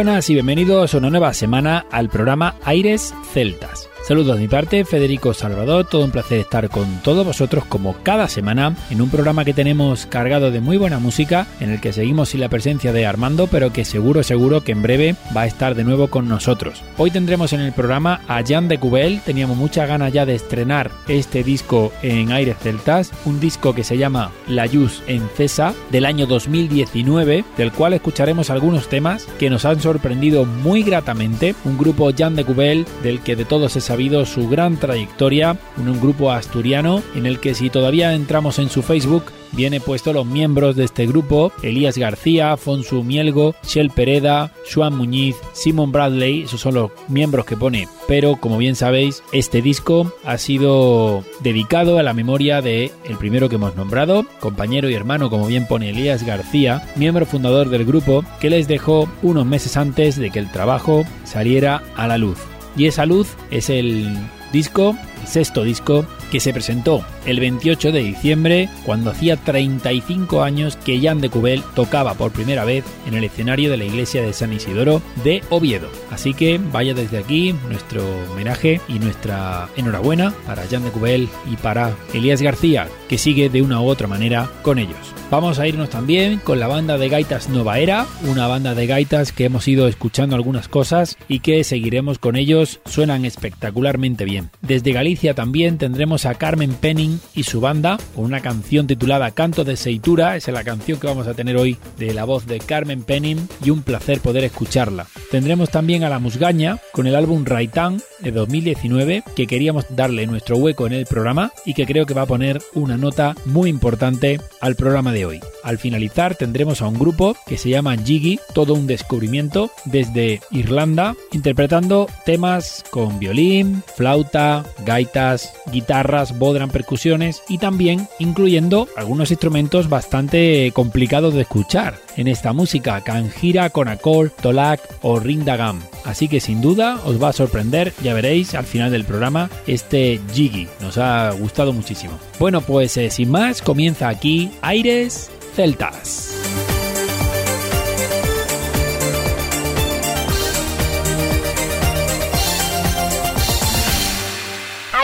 Buenas y bienvenidos a una nueva semana al programa Aires Celtas. Saludos de mi parte, Federico Salvador, todo un placer estar con todos vosotros como cada semana en un programa que tenemos cargado de muy buena música, en el que seguimos sin la presencia de Armando, pero que seguro, seguro que en breve va a estar de nuevo con nosotros. Hoy tendremos en el programa a Jan de Cubel, teníamos mucha ganas ya de estrenar este disco en Aires Celtas, un disco que se llama La Luz en Cesa del año 2019, del cual escucharemos algunos temas que nos han sorprendido muy gratamente, un grupo Jan de Cubel del que de todos se su gran trayectoria en un grupo asturiano en el que si todavía entramos en su Facebook viene puesto los miembros de este grupo, Elías García, Afonso Mielgo, Shell Pereda, Juan Muñiz, Simon Bradley, esos son los miembros que pone. Pero como bien sabéis, este disco ha sido dedicado a la memoria de el primero que hemos nombrado, compañero y hermano como bien pone Elías García, miembro fundador del grupo, que les dejó unos meses antes de que el trabajo saliera a la luz. Y esa luz es el disco, sexto disco, que se presentó el 28 de diciembre, cuando hacía 35 años que Jan de Cubel tocaba por primera vez en el escenario de la iglesia de San Isidoro de Oviedo. Así que vaya desde aquí nuestro homenaje y nuestra enhorabuena para Jan de Cubel y para Elías García, que sigue de una u otra manera con ellos. Vamos a irnos también con la banda de gaitas Nova Era, una banda de gaitas que hemos ido escuchando algunas cosas y que seguiremos con ellos, suenan espectacularmente bien. Desde Galicia también tendremos a Carmen Penning y su banda con una canción titulada Canto de Seitura, esa es la canción que vamos a tener hoy de la voz de Carmen Penning y un placer poder escucharla. Tendremos también a La Musgaña con el álbum Raitán de 2019 que queríamos darle nuestro hueco en el programa y que creo que va a poner una nota muy importante al programa de hoy. Al finalizar tendremos a un grupo que se llama Jiggy, todo un descubrimiento desde Irlanda, interpretando temas con violín, flauta, gaitas, guitarras, bodran, percusiones y también incluyendo algunos instrumentos bastante complicados de escuchar en esta música, canjira, conacol, tolak o rindagam. Así que sin duda os va a sorprender, ya veréis al final del programa, este Jiggy. Nos ha gustado muchísimo. Bueno, pues eh, sin más, comienza aquí Aires Celtas.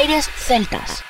Aires Celtas.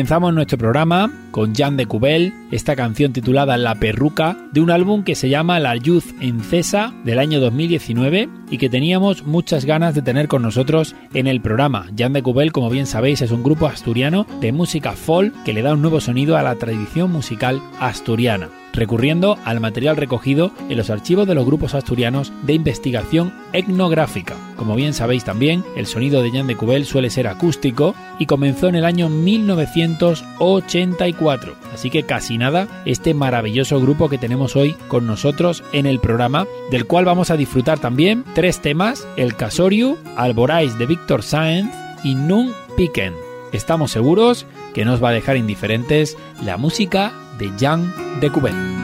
Comenzamos nuestro programa con Jan de Cubel, esta canción titulada La Perruca, de un álbum que se llama La Youth en Cesa del año 2019 y que teníamos muchas ganas de tener con nosotros en el programa. Jan de Cubel, como bien sabéis, es un grupo asturiano de música folk que le da un nuevo sonido a la tradición musical asturiana recurriendo al material recogido en los archivos de los grupos asturianos de investigación etnográfica. Como bien sabéis también, el sonido de Jan de Cubel suele ser acústico y comenzó en el año 1984. Así que casi nada, este maravilloso grupo que tenemos hoy con nosotros en el programa, del cual vamos a disfrutar también tres temas, el Casoriu, Alborais de Víctor Sáenz y Nun Piquen. Estamos seguros que nos va a dejar indiferentes la música de Jean de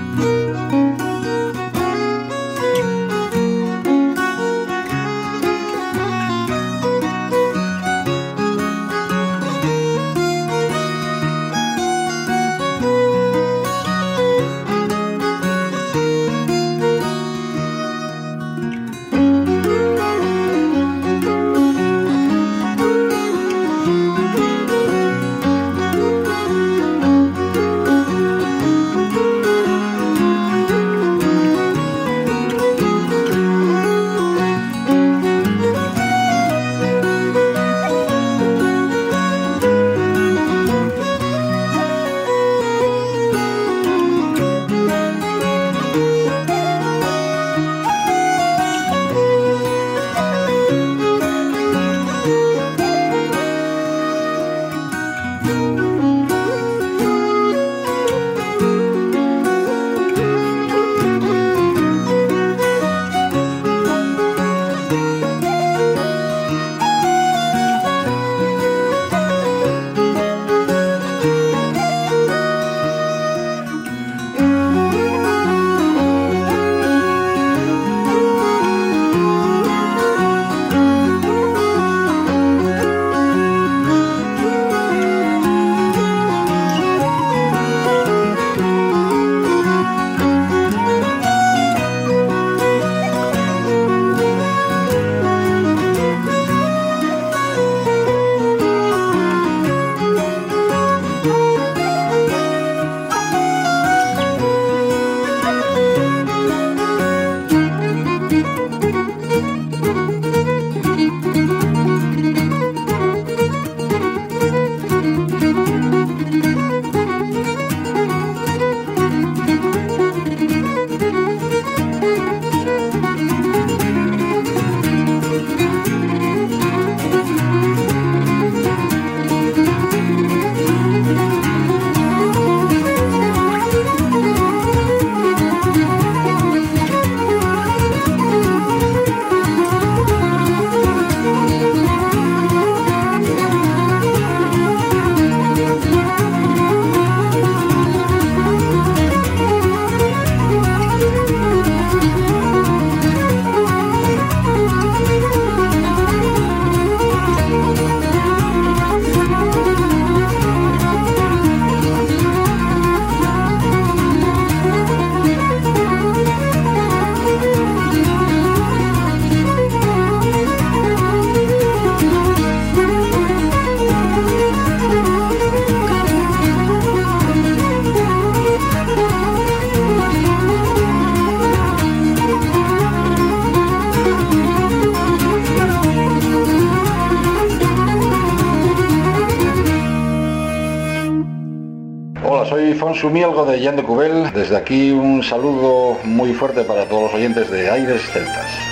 Cuben. Sumielgo de Jan de Cubel. Desde aquí un saludo muy fuerte para todos los oyentes de Aires Celtas.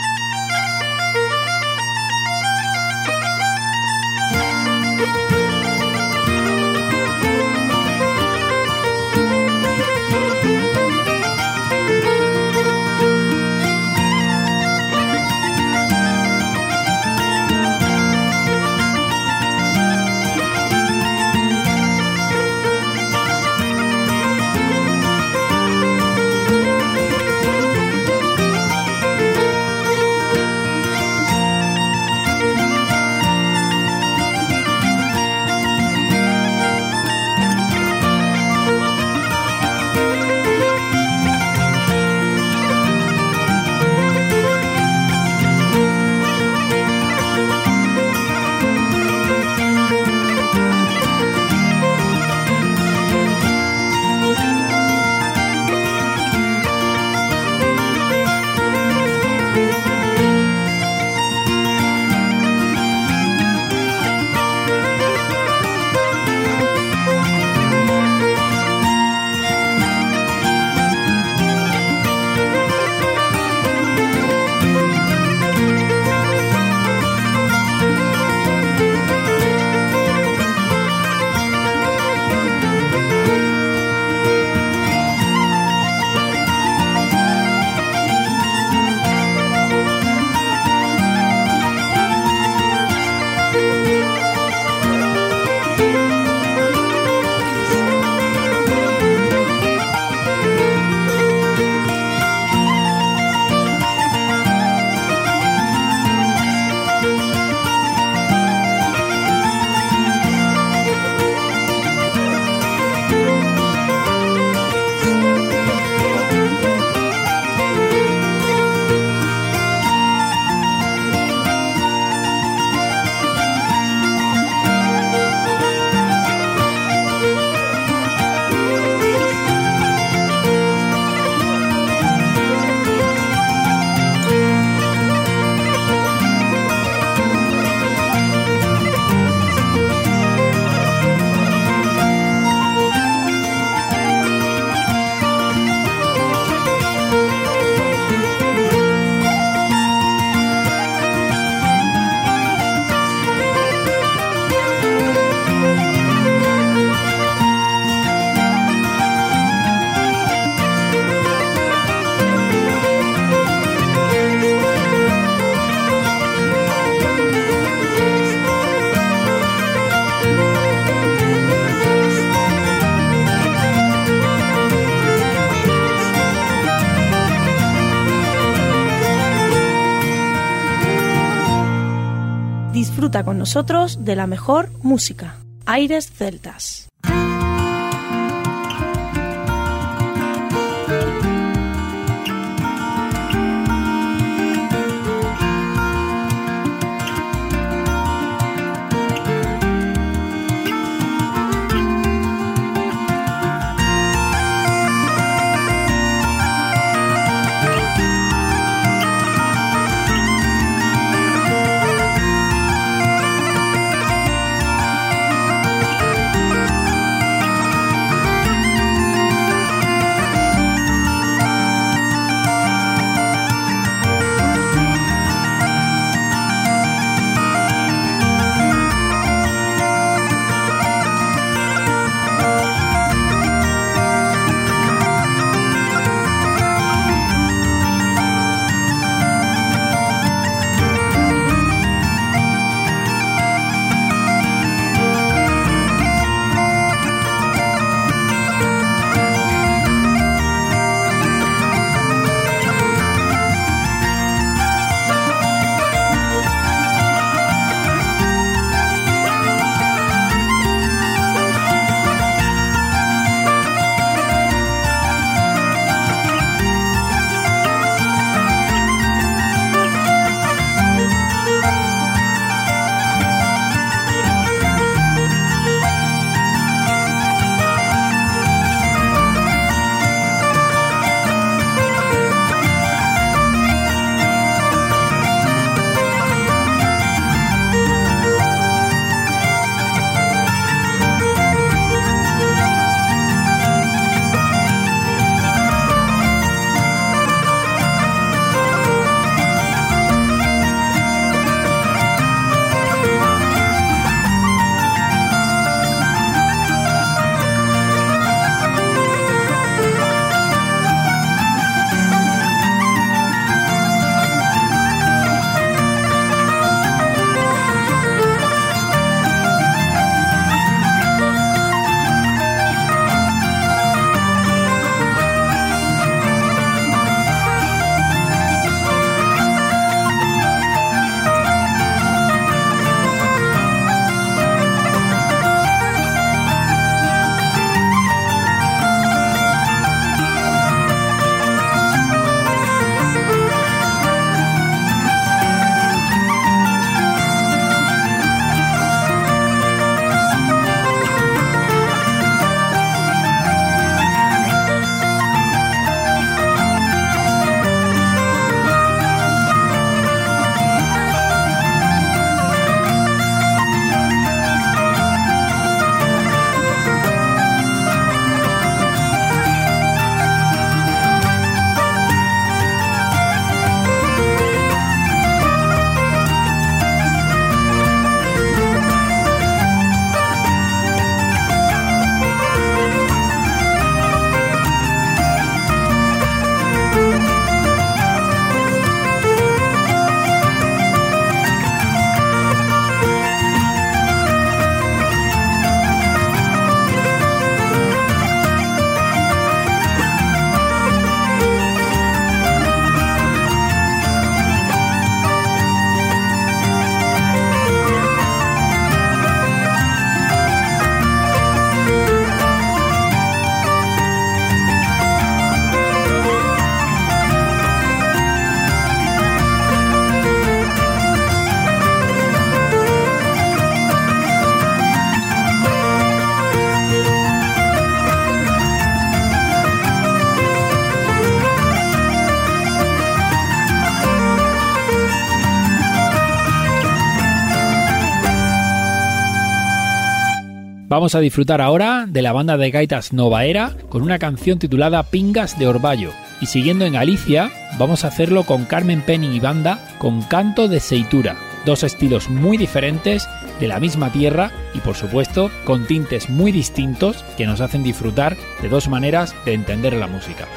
Nosotros de la mejor música. Aires Celtas. Vamos a disfrutar ahora de la banda de gaitas Nova Era con una canción titulada Pingas de Orballo. Y siguiendo en Galicia, vamos a hacerlo con Carmen Penny y banda con Canto de Seitura. Dos estilos muy diferentes de la misma tierra y por supuesto con tintes muy distintos que nos hacen disfrutar de dos maneras de entender la música.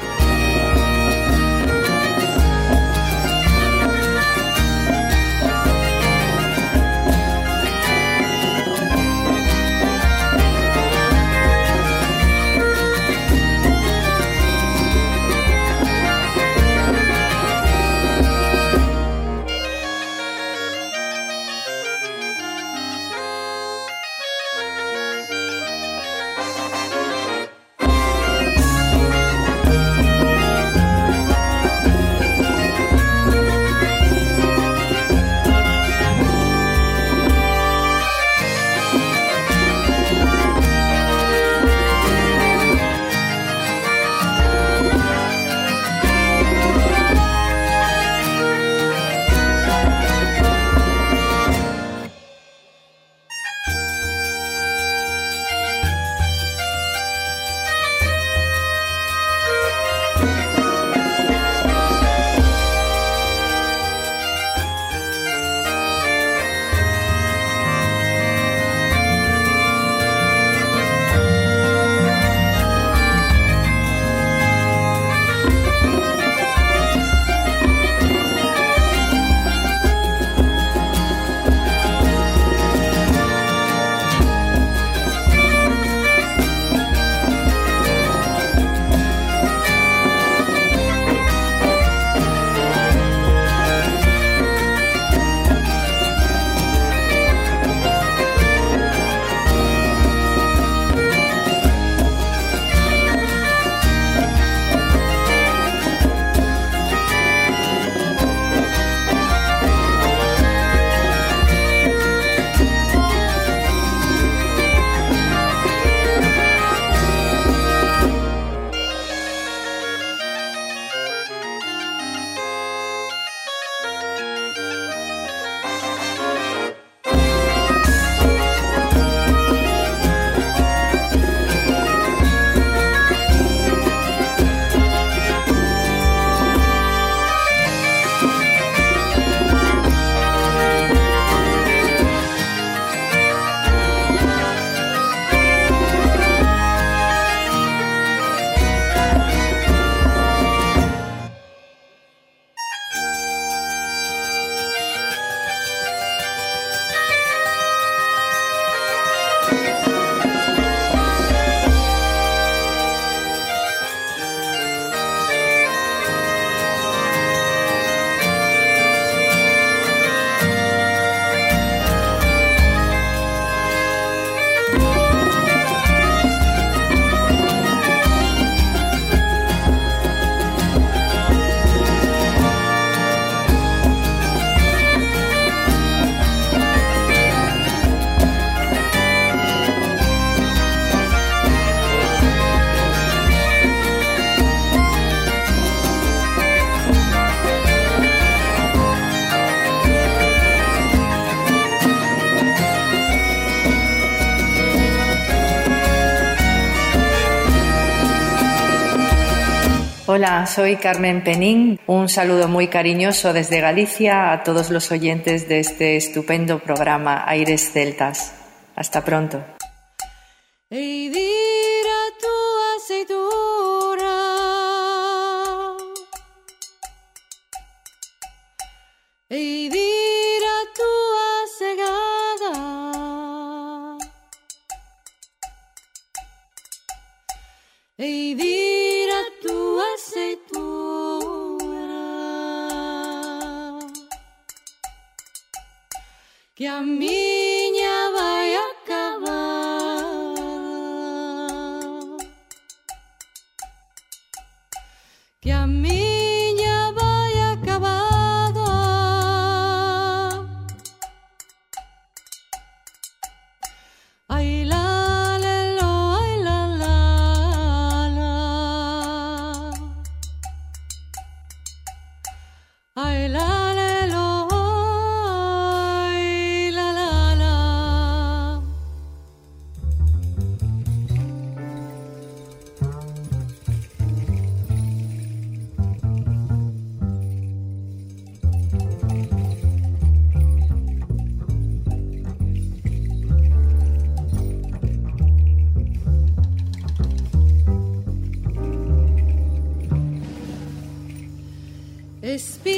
Soy Carmen Penín. Un saludo muy cariñoso desde Galicia a todos los oyentes de este estupendo programa Aires Celtas. Hasta pronto. crispy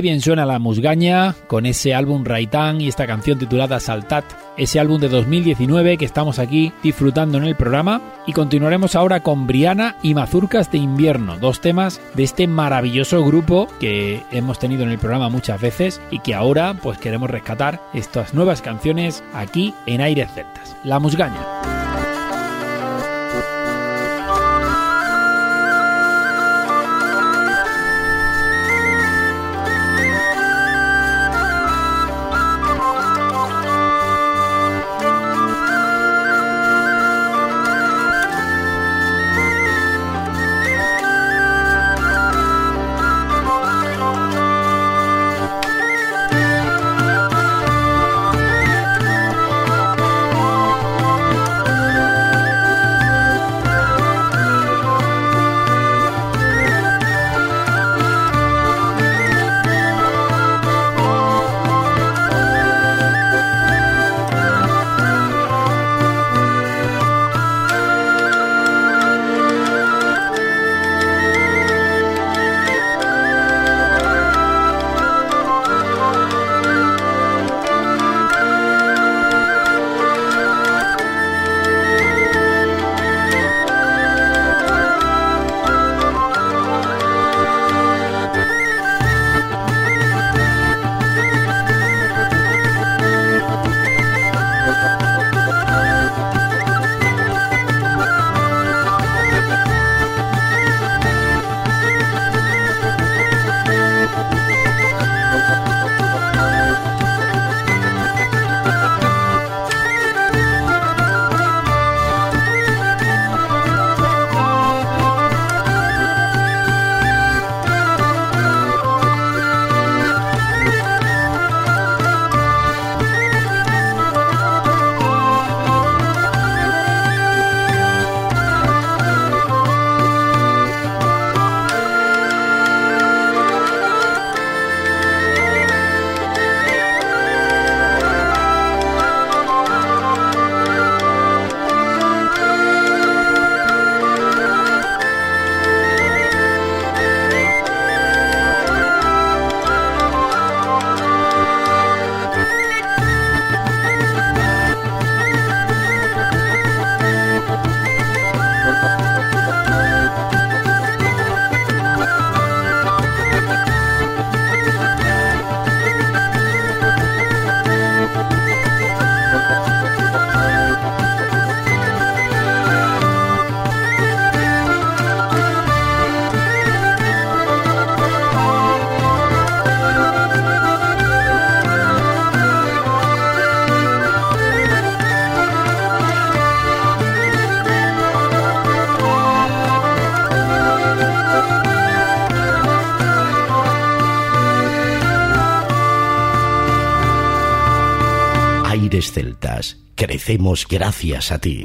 Bien suena la musgaña con ese álbum Raitán y esta canción titulada Saltat, ese álbum de 2019 que estamos aquí disfrutando en el programa. Y continuaremos ahora con Briana y Mazurcas de Invierno, dos temas de este maravilloso grupo que hemos tenido en el programa muchas veces y que ahora pues queremos rescatar estas nuevas canciones aquí en Aires Celtas. La musgaña. Celtas, crecemos gracias a ti.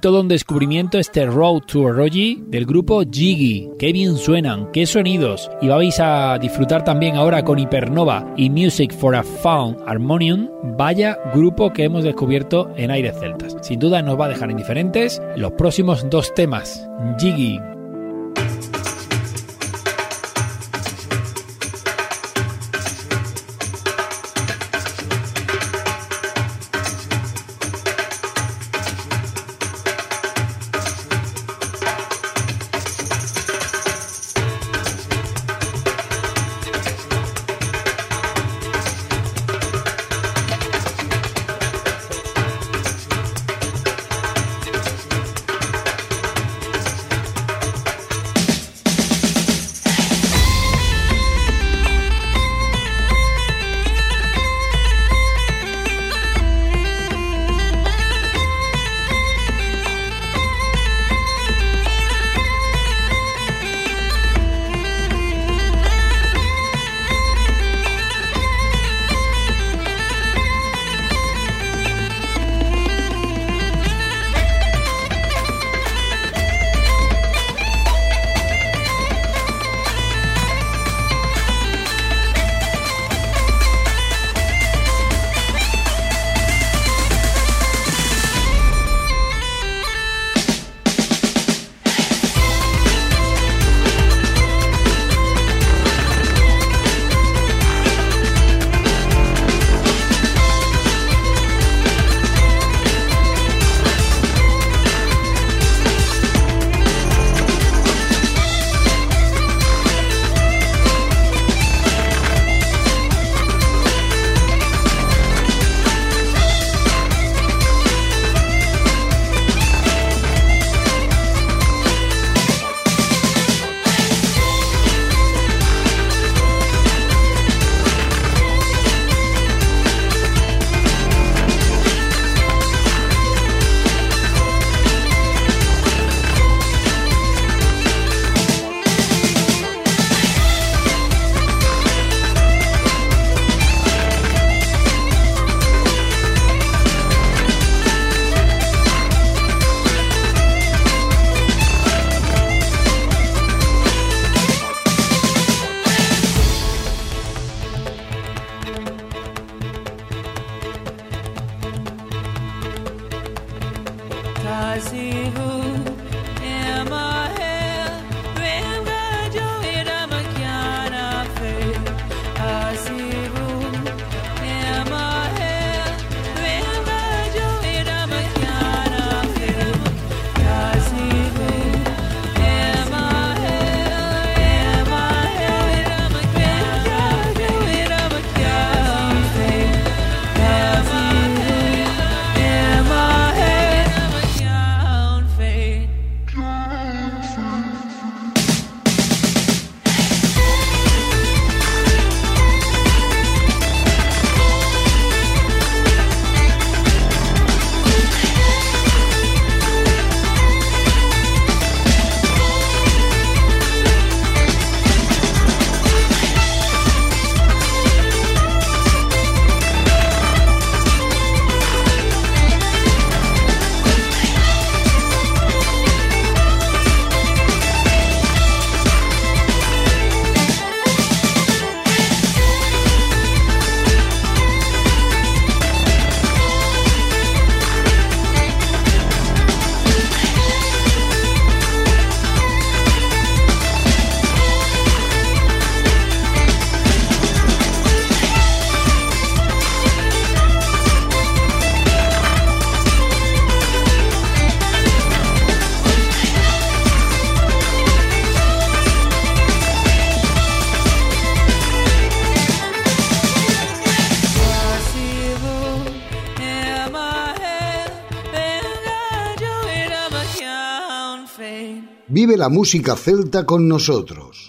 Todo un descubrimiento este Road to Oroji del grupo Jiggy. Qué bien suenan, qué sonidos. Y vais a disfrutar también ahora con Hypernova y Music for a Found Harmonium. Vaya grupo que hemos descubierto en Aires Celtas. Sin duda nos va a dejar indiferentes los próximos dos temas. Jiggy Vive la música celta con nosotros.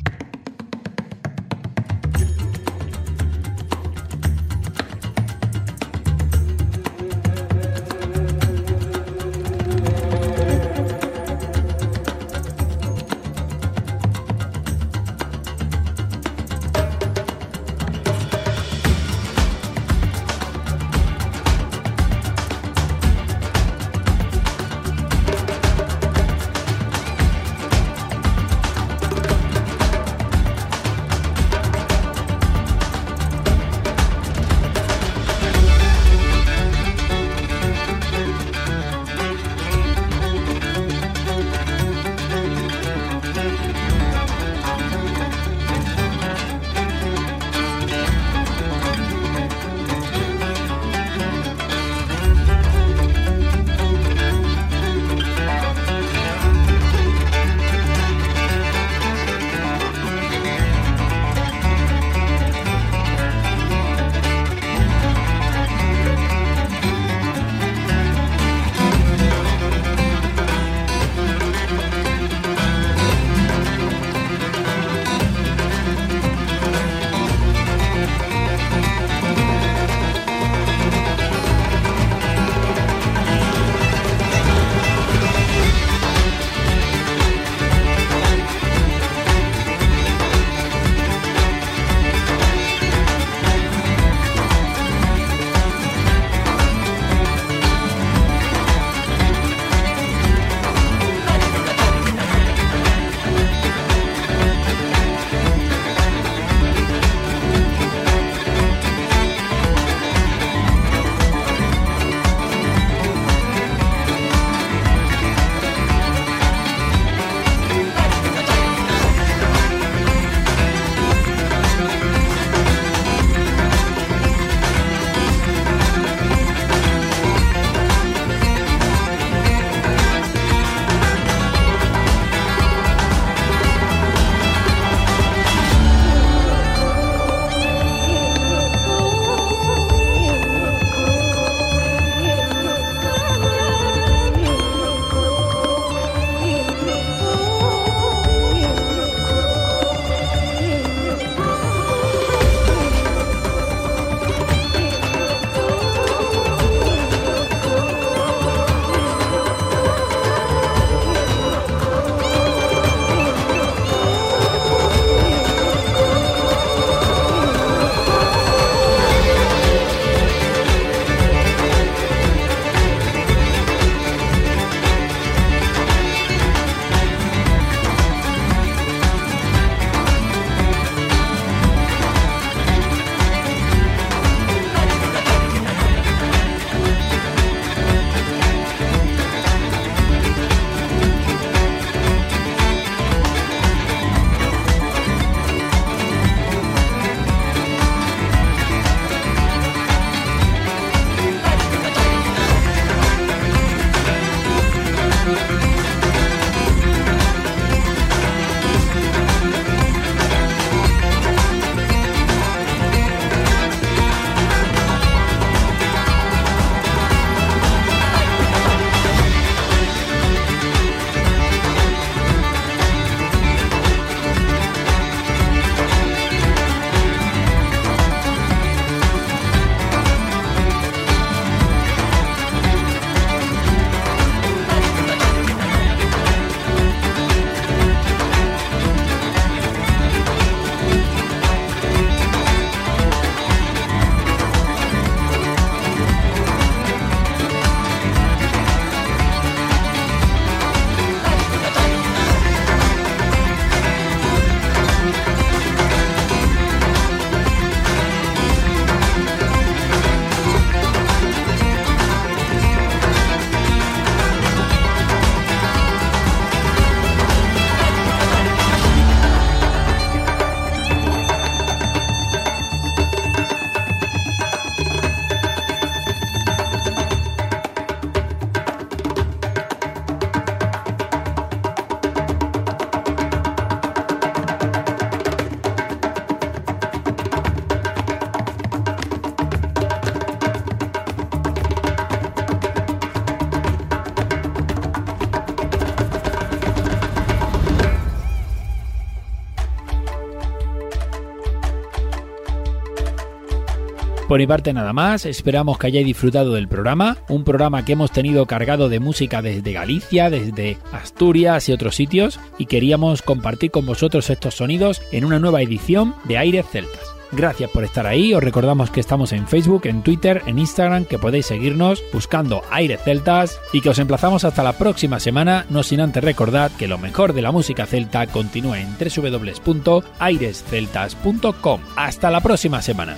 Mi parte nada más, esperamos que hayáis disfrutado del programa, un programa que hemos tenido cargado de música desde Galicia, desde Asturias y otros sitios, y queríamos compartir con vosotros estos sonidos en una nueva edición de Aires Celtas. Gracias por estar ahí, os recordamos que estamos en Facebook, en Twitter, en Instagram, que podéis seguirnos buscando Aires Celtas y que os emplazamos hasta la próxima semana, no sin antes recordar que lo mejor de la música celta continúa en www.airesceltas.com. Hasta la próxima semana.